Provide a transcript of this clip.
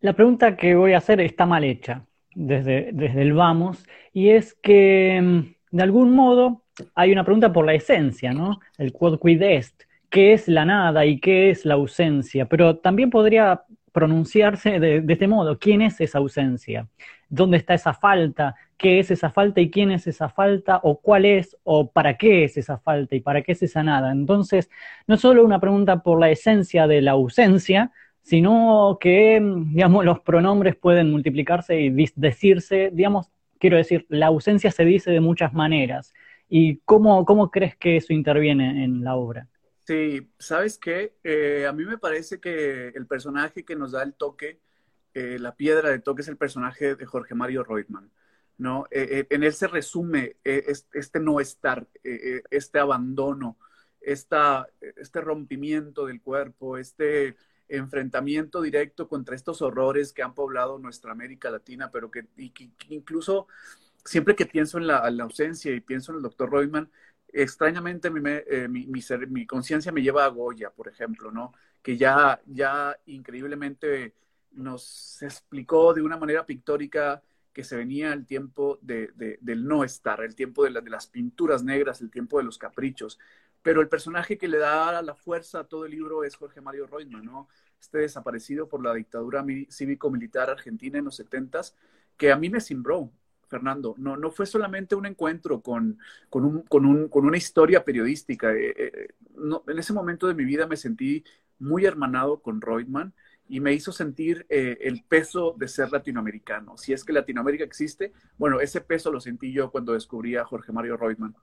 La pregunta que voy a hacer está mal hecha desde, desde el vamos, y es que mm, de algún modo hay una pregunta por la esencia, ¿no? El quod quid est, qué es la nada y qué es la ausencia, pero también podría pronunciarse de, este modo, ¿quién es esa ausencia? ¿Dónde está esa falta? ¿Qué es esa falta y quién es esa falta? ¿O cuál es? ¿O para qué es esa falta y para qué es esa nada? Entonces, no solo una pregunta por la esencia de la ausencia, sino que, digamos, los pronombres pueden multiplicarse y decirse, digamos, quiero decir, la ausencia se dice de muchas maneras. ¿Y cómo, cómo crees que eso interviene en la obra? Sí, ¿sabes qué? Eh, a mí me parece que el personaje que nos da el toque, eh, la piedra de toque es el personaje de Jorge Mario Reutemann, ¿no? Eh, en él se resume este no estar, este abandono, esta, este rompimiento del cuerpo, este enfrentamiento directo contra estos horrores que han poblado nuestra América Latina, pero que, incluso siempre que pienso en la, ausencia y pienso en el doctor Reutemann, extrañamente mi, eh, mi, mi, conciencia me lleva a Goya, por ejemplo, ¿no? Que ya, ya increíblemente nos explicó de una manera pictórica que se venía el tiempo de, del no estar, el tiempo de, las pinturas negras, el tiempo de los caprichos pero el personaje que le da la fuerza a todo el libro es Jorge Mario Reutemann, ¿no? Este desaparecido por la dictadura cívico-militar argentina en los setentas, que a mí me simbró, Fernando. No, no fue solamente un encuentro con, con, un, con, un, con una historia periodística. Eh, eh, en ese momento de mi vida me sentí muy hermanado con Reutemann y me hizo sentir eh, el peso de ser latinoamericano. Si es que Latinoamérica existe, bueno, ese peso lo sentí yo cuando descubrí a Jorge Mario Reutemann.